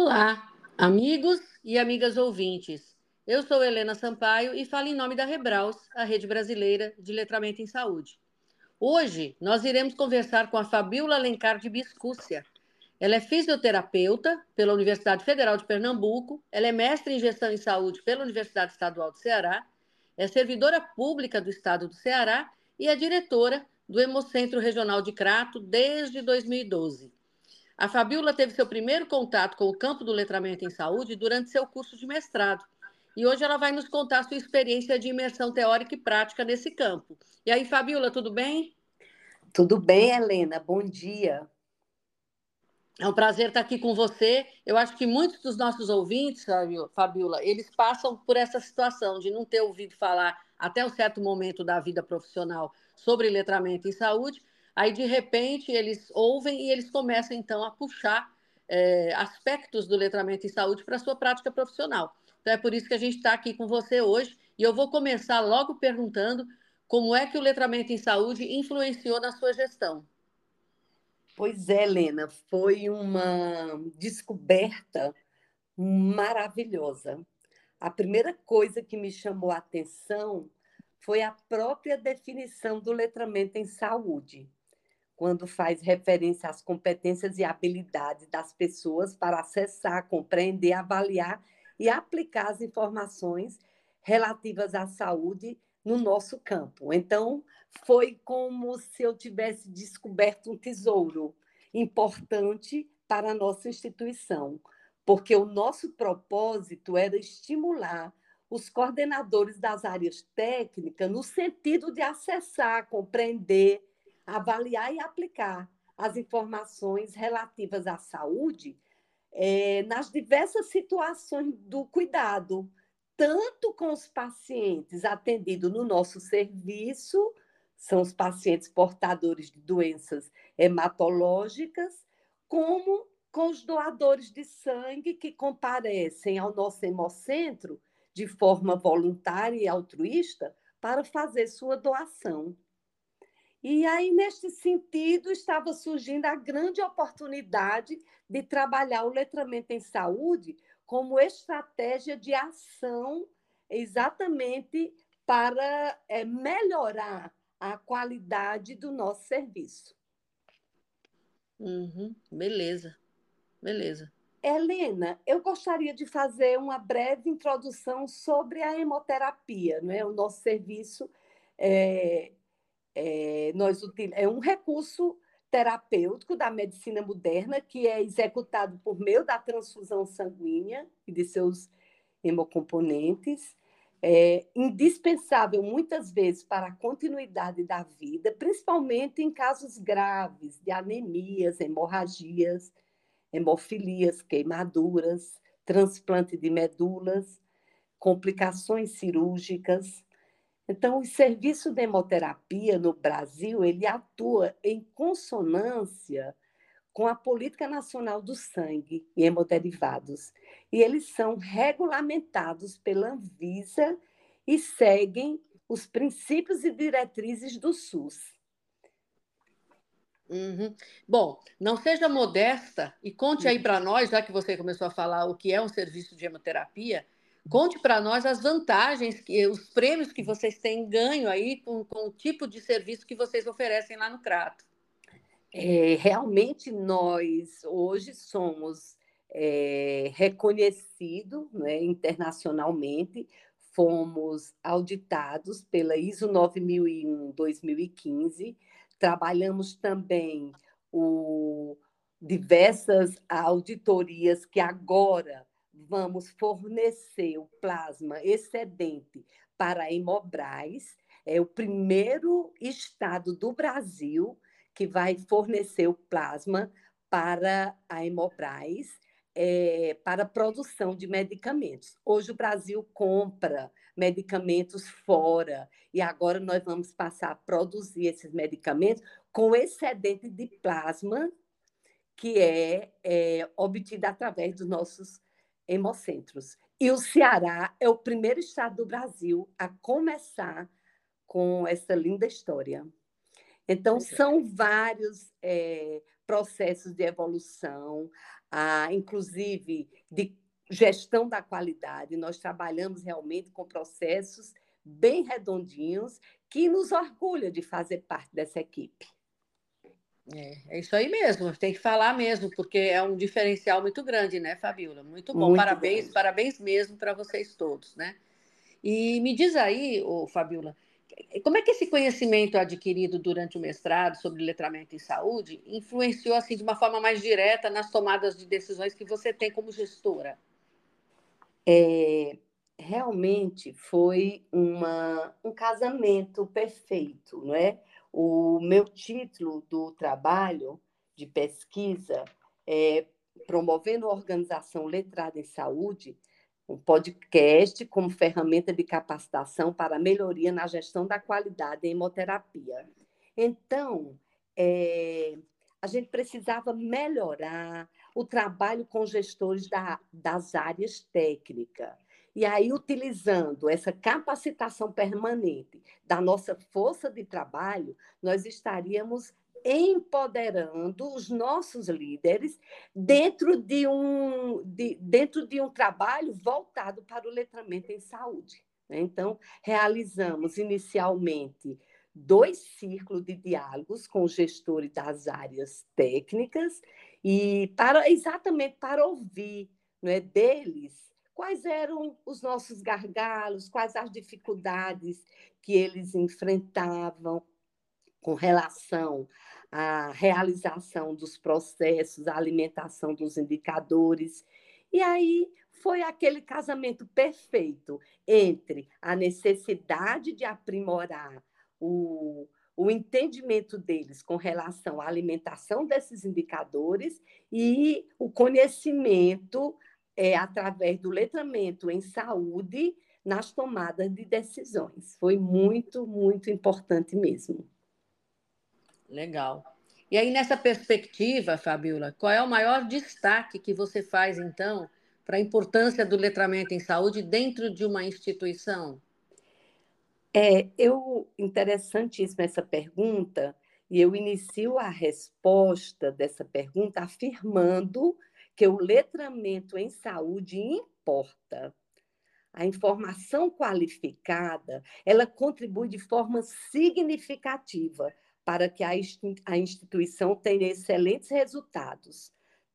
Olá, amigos e amigas ouvintes. Eu sou Helena Sampaio e falo em nome da Rebraus, a rede brasileira de letramento em saúde. Hoje nós iremos conversar com a Fabiola Alencar de Biscúcia. Ela é fisioterapeuta pela Universidade Federal de Pernambuco, ela é mestre em gestão em saúde pela Universidade Estadual do Ceará, é servidora pública do Estado do Ceará e é diretora do Hemocentro Regional de Crato desde 2012. A Fabiola teve seu primeiro contato com o campo do letramento em saúde durante seu curso de mestrado. E hoje ela vai nos contar sua experiência de imersão teórica e prática nesse campo. E aí, Fabiola, tudo bem? Tudo bem, Helena. Bom dia. É um prazer estar aqui com você. Eu acho que muitos dos nossos ouvintes, Fabiola, eles passam por essa situação de não ter ouvido falar até um certo momento da vida profissional sobre letramento em saúde Aí, de repente, eles ouvem e eles começam, então, a puxar é, aspectos do letramento em saúde para a sua prática profissional. Então, é por isso que a gente está aqui com você hoje. E eu vou começar logo perguntando como é que o letramento em saúde influenciou na sua gestão. Pois é, Helena, foi uma descoberta maravilhosa. A primeira coisa que me chamou a atenção foi a própria definição do letramento em saúde quando faz referência às competências e habilidades das pessoas para acessar, compreender, avaliar e aplicar as informações relativas à saúde no nosso campo. Então, foi como se eu tivesse descoberto um tesouro importante para a nossa instituição, porque o nosso propósito era estimular os coordenadores das áreas técnicas no sentido de acessar, compreender, avaliar e aplicar as informações relativas à saúde é, nas diversas situações do cuidado, tanto com os pacientes atendidos no nosso serviço, são os pacientes portadores de doenças hematológicas, como com os doadores de sangue que comparecem ao nosso hemocentro de forma voluntária e altruísta para fazer sua doação. E aí, neste sentido, estava surgindo a grande oportunidade de trabalhar o letramento em saúde como estratégia de ação exatamente para é, melhorar a qualidade do nosso serviço. Uhum, beleza, beleza. Helena, eu gostaria de fazer uma breve introdução sobre a hemoterapia, né? o nosso serviço é, é, nós é um recurso terapêutico da medicina moderna que é executado por meio da transfusão sanguínea e de seus hemocomponentes, é indispensável muitas vezes para a continuidade da vida, principalmente em casos graves de anemias, hemorragias, hemofilias, queimaduras, transplante de medulas, complicações cirúrgicas, então, o serviço de hemoterapia no Brasil, ele atua em consonância com a Política Nacional do Sangue e Hemoderivados. E eles são regulamentados pela Anvisa e seguem os princípios e diretrizes do SUS. Uhum. Bom, não seja modesta e conte aí uhum. para nós, já que você começou a falar o que é um serviço de hemoterapia, Conte para nós as vantagens, que, os prêmios que vocês têm ganho aí com, com o tipo de serviço que vocês oferecem lá no Crato. É, realmente nós hoje somos é, reconhecidos né, internacionalmente, fomos auditados pela ISO 9001-2015, trabalhamos também o, diversas auditorias que agora vamos fornecer o plasma excedente para a Hemobras. É o primeiro estado do Brasil que vai fornecer o plasma para a Hemobras é, para a produção de medicamentos. Hoje o Brasil compra medicamentos fora e agora nós vamos passar a produzir esses medicamentos com excedente de plasma que é, é obtido através dos nossos hemocentros. E o Ceará é o primeiro estado do Brasil a começar com essa linda história. Então, são vários é, processos de evolução, ah, inclusive de gestão da qualidade. Nós trabalhamos realmente com processos bem redondinhos que nos orgulha de fazer parte dessa equipe. É, é, isso aí mesmo, tem que falar mesmo, porque é um diferencial muito grande, né, Fabiola? Muito bom, muito parabéns, grande. parabéns mesmo para vocês todos, né? E me diz aí, ô, Fabiola, como é que esse conhecimento adquirido durante o mestrado sobre letramento em saúde influenciou assim de uma forma mais direta nas tomadas de decisões que você tem como gestora? É, realmente foi uma, um casamento perfeito, não é? O meu título do trabalho de pesquisa é Promovendo a Organização Letrada em Saúde, um podcast como ferramenta de capacitação para melhoria na gestão da qualidade em hemoterapia. Então, é, a gente precisava melhorar o trabalho com gestores da, das áreas técnicas. E aí, utilizando essa capacitação permanente da nossa força de trabalho, nós estaríamos empoderando os nossos líderes dentro de um, de, dentro de um trabalho voltado para o letramento em saúde. Né? Então, realizamos inicialmente dois círculos de diálogos com gestores das áreas técnicas e para exatamente para ouvir não é, deles quais eram os nossos gargalos, quais as dificuldades que eles enfrentavam com relação à realização dos processos, à alimentação dos indicadores. E aí foi aquele casamento perfeito entre a necessidade de aprimorar o, o entendimento deles com relação à alimentação desses indicadores e o conhecimento é, através do letramento em saúde nas tomadas de decisões. Foi muito, muito importante mesmo. Legal. E aí, nessa perspectiva, Fabiola, qual é o maior destaque que você faz, então, para a importância do letramento em saúde dentro de uma instituição? É, eu interessantíssima essa pergunta, e eu inicio a resposta dessa pergunta afirmando que o letramento em saúde importa. A informação qualificada, ela contribui de forma significativa para que a instituição tenha excelentes resultados,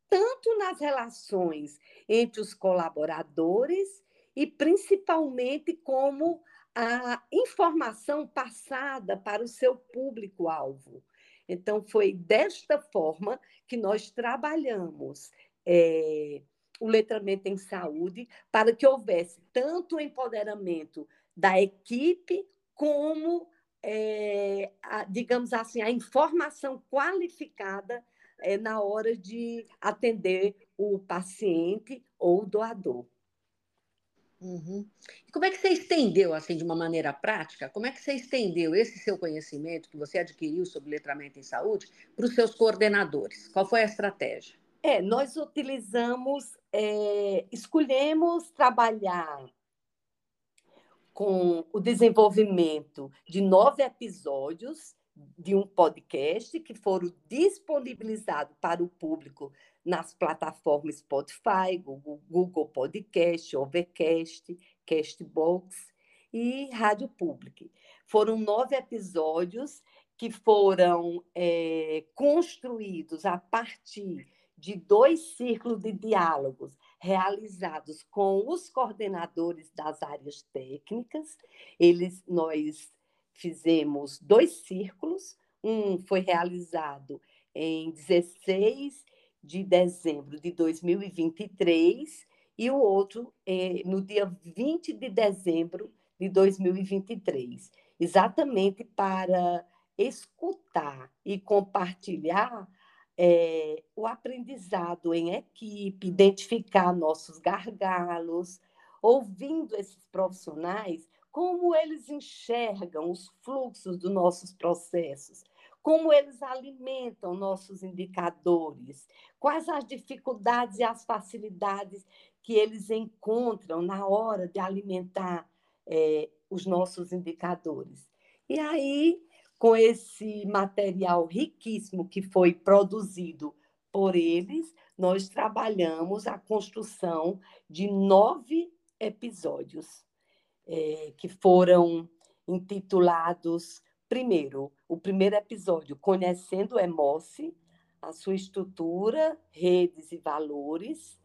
tanto nas relações entre os colaboradores e principalmente como a informação passada para o seu público-alvo. Então, foi desta forma que nós trabalhamos é, o letramento em saúde para que houvesse tanto o empoderamento da equipe como é, a, digamos assim, a informação qualificada é, na hora de atender o paciente ou o doador. Uhum. Como é que você estendeu, assim, de uma maneira prática, como é que você estendeu esse seu conhecimento que você adquiriu sobre letramento em saúde para os seus coordenadores? Qual foi a estratégia? É, nós utilizamos, é, escolhemos trabalhar com o desenvolvimento de nove episódios de um podcast que foram disponibilizados para o público nas plataformas Spotify, Google, Google Podcast, Overcast, Castbox e Rádio Public. Foram nove episódios que foram é, construídos a partir de dois círculos de diálogos realizados com os coordenadores das áreas técnicas. Eles, nós fizemos dois círculos, um foi realizado em 16 de dezembro de 2023 e o outro é, no dia 20 de dezembro de 2023, exatamente para escutar e compartilhar é, o aprendizado em equipe, identificar nossos gargalos, ouvindo esses profissionais, como eles enxergam os fluxos dos nossos processos, como eles alimentam nossos indicadores, quais as dificuldades e as facilidades que eles encontram na hora de alimentar é, os nossos indicadores. E aí com esse material riquíssimo que foi produzido por eles, nós trabalhamos a construção de nove episódios é, que foram intitulados primeiro o primeiro episódio conhecendo o Emoce, a sua estrutura, redes e valores.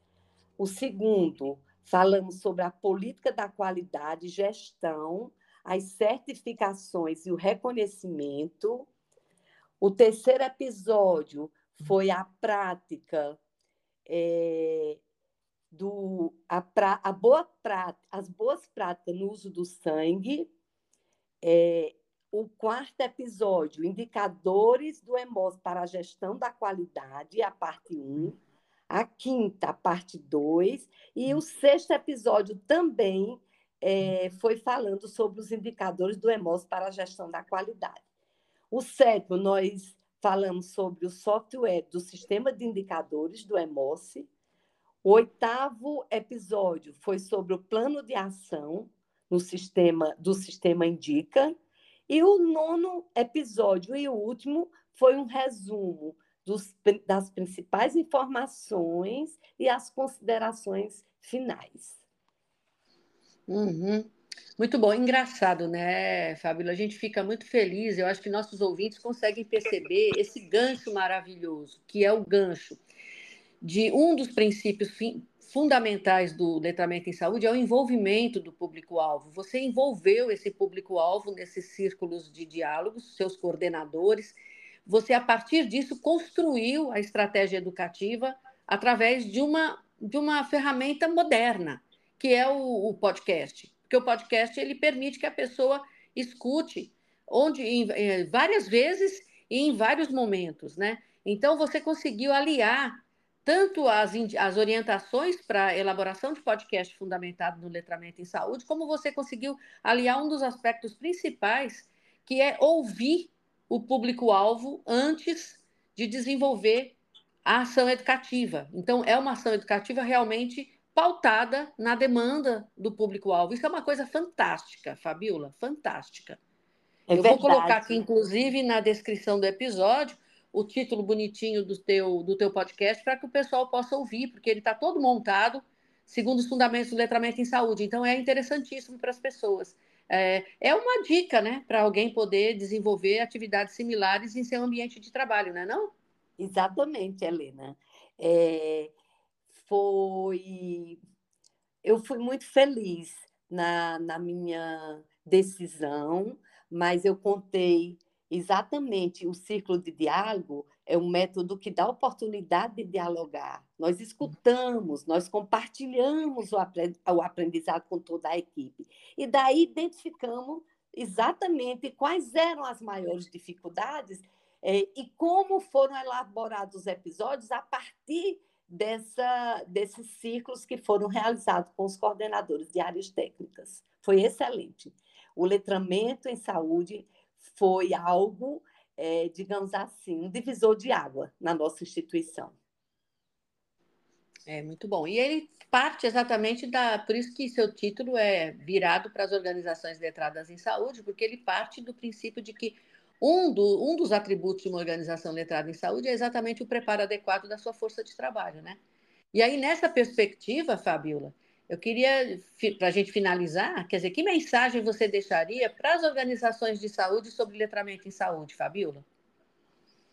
O segundo falamos sobre a política da qualidade, gestão, as certificações e o reconhecimento. O terceiro episódio foi a prática é, do a, pra, a boa prática, as boas práticas no uso do sangue. É, o quarto episódio, indicadores do EMOS para a gestão da qualidade, a parte 1. A quinta, parte 2. E o sexto episódio também é, foi falando sobre os indicadores do EMOS para a gestão da qualidade. O sétimo, nós falamos sobre o software do sistema de indicadores do EMOS. O oitavo episódio foi sobre o plano de ação no sistema do sistema Indica. E o nono episódio e o último foi um resumo dos, das principais informações e as considerações finais. Uhum. Muito bom, engraçado, né, Fábio? A gente fica muito feliz. Eu acho que nossos ouvintes conseguem perceber esse gancho maravilhoso, que é o gancho de um dos princípios fundamentais do letramento em saúde é o envolvimento do público-alvo. Você envolveu esse público-alvo nesses círculos de diálogos, seus coordenadores. Você, a partir disso, construiu a estratégia educativa através de uma, de uma ferramenta moderna, que é o, o podcast. Porque o podcast ele permite que a pessoa escute onde em, em, várias vezes e em vários momentos, né? Então você conseguiu aliar tanto as, as orientações para elaboração de podcast fundamentado no letramento em saúde, como você conseguiu aliar um dos aspectos principais, que é ouvir o público-alvo antes de desenvolver a ação educativa. Então, é uma ação educativa realmente pautada na demanda do público-alvo. Isso é uma coisa fantástica, Fabiola, fantástica. É Eu verdade. vou colocar aqui, inclusive, na descrição do episódio, o título bonitinho do teu, do teu podcast para que o pessoal possa ouvir, porque ele está todo montado segundo os fundamentos do letramento em saúde. Então, é interessantíssimo para as pessoas. É, é uma dica, né, para alguém poder desenvolver atividades similares em seu ambiente de trabalho, não é não? Exatamente, Helena. É, foi... Eu fui muito feliz na, na minha decisão, mas eu contei Exatamente, o círculo de diálogo é um método que dá oportunidade de dialogar. Nós escutamos, nós compartilhamos o aprendizado com toda a equipe. E daí identificamos exatamente quais eram as maiores dificuldades é, e como foram elaborados os episódios a partir dessa, desses ciclos que foram realizados com os coordenadores de áreas técnicas. Foi excelente. O letramento em saúde foi algo, é, digamos assim, um divisor de água na nossa instituição. É muito bom. E ele parte exatamente da. Por isso que seu título é virado para as organizações letradas em saúde, porque ele parte do princípio de que um, do, um dos atributos de uma organização letrada em saúde é exatamente o preparo adequado da sua força de trabalho, né? E aí, nessa perspectiva, Fabiola, eu queria, para a gente finalizar, quer dizer, que mensagem você deixaria para as organizações de saúde sobre letramento em saúde, Fabiola?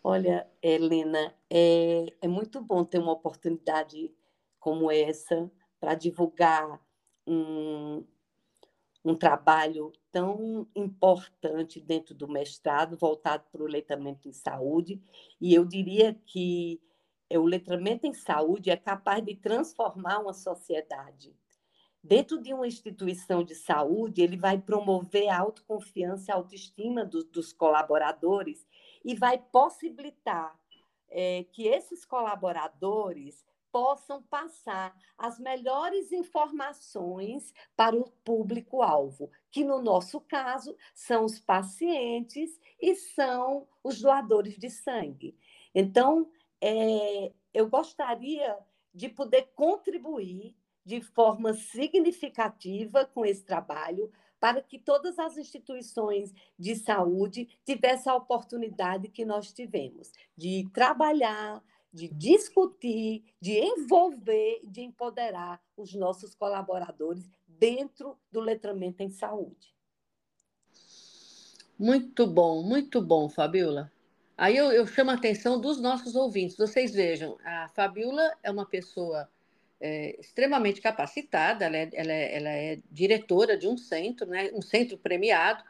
Olha, Helena, é, é muito bom ter uma oportunidade como essa para divulgar um, um trabalho tão importante dentro do mestrado, voltado para o letramento em saúde. E eu diria que o letramento em saúde é capaz de transformar uma sociedade dentro de uma instituição de saúde, ele vai promover a autoconfiança a autoestima do, dos colaboradores e vai possibilitar é, que esses colaboradores possam passar as melhores informações para o público-alvo, que no nosso caso são os pacientes e são os doadores de sangue. Então, é, eu gostaria de poder contribuir de forma significativa com esse trabalho para que todas as instituições de saúde tivessem a oportunidade que nós tivemos de trabalhar, de discutir, de envolver, de empoderar os nossos colaboradores dentro do letramento em saúde. Muito bom, muito bom, Fabiola. Aí eu, eu chamo a atenção dos nossos ouvintes. Vocês vejam, a Fabiola é uma pessoa é, extremamente capacitada, ela é, ela, é, ela é, diretora de um centro, né, um centro premiado.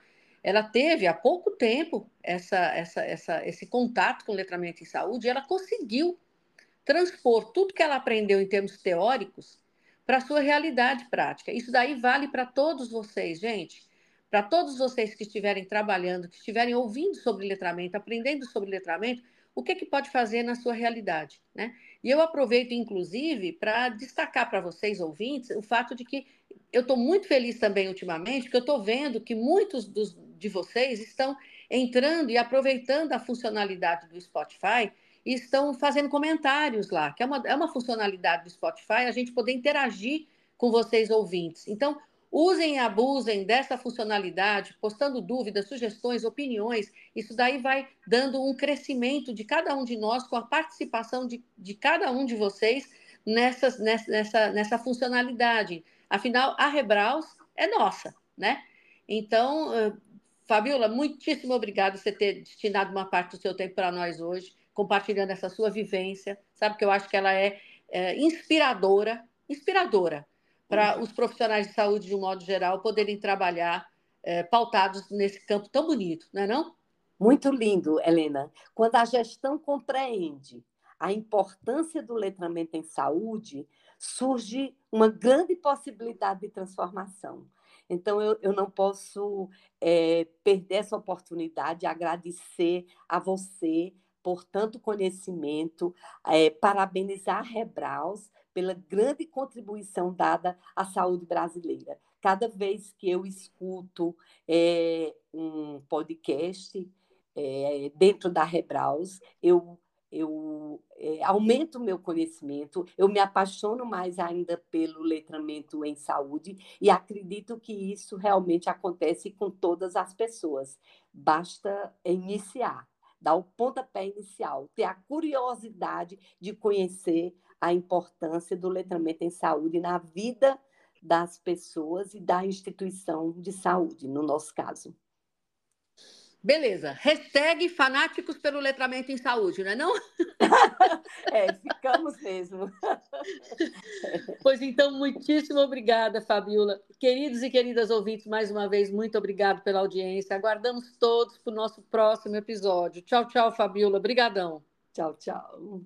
Ela teve há pouco tempo essa, essa, essa, esse contato com letramento em saúde e ela conseguiu transpor tudo que ela aprendeu em termos teóricos para a sua realidade prática. Isso daí vale para todos vocês, gente. Para todos vocês que estiverem trabalhando, que estiverem ouvindo sobre letramento, aprendendo sobre letramento, o que, que pode fazer na sua realidade, né? E eu aproveito, inclusive, para destacar para vocês, ouvintes, o fato de que eu estou muito feliz também ultimamente, porque eu estou vendo que muitos dos, de vocês estão entrando e aproveitando a funcionalidade do Spotify e estão fazendo comentários lá, que é uma, é uma funcionalidade do Spotify, a gente poder interagir com vocês ouvintes. Então, usem e abusem dessa funcionalidade, postando dúvidas, sugestões, opiniões. Isso daí vai dando um crescimento de cada um de nós, com a participação de, de cada um de vocês nessas, nessa, nessa funcionalidade. Afinal, a Rebraus é nossa, né? Então, Fabiola, muitíssimo obrigada por você ter destinado uma parte do seu tempo para nós hoje compartilhando essa sua vivência. Sabe que eu acho que ela é, é inspiradora, inspiradora para uhum. os profissionais de saúde, de um modo geral, poderem trabalhar é, pautados nesse campo tão bonito, não é não? Muito lindo, Helena. Quando a gestão compreende a importância do letramento em saúde, surge uma grande possibilidade de transformação. Então, eu, eu não posso é, perder essa oportunidade de agradecer a você, por tanto conhecimento, é, parabenizar a Rebraus pela grande contribuição dada à saúde brasileira. Cada vez que eu escuto é, um podcast é, dentro da Rebraus, eu eu é, aumento o meu conhecimento, eu me apaixono mais ainda pelo letramento em saúde e acredito que isso realmente acontece com todas as pessoas. Basta iniciar dar o pontapé inicial, ter a curiosidade de conhecer a importância do letramento em saúde na vida das pessoas e da instituição de saúde, no nosso caso. Beleza. Hashtag fanáticos pelo letramento em saúde, não é não? é, ficamos mesmo. pois então, muitíssimo obrigada, Fabiola. Queridos e queridas ouvintes, mais uma vez, muito obrigado pela audiência. Aguardamos todos para o nosso próximo episódio. Tchau, tchau, Fabiola. Obrigadão. Tchau, tchau.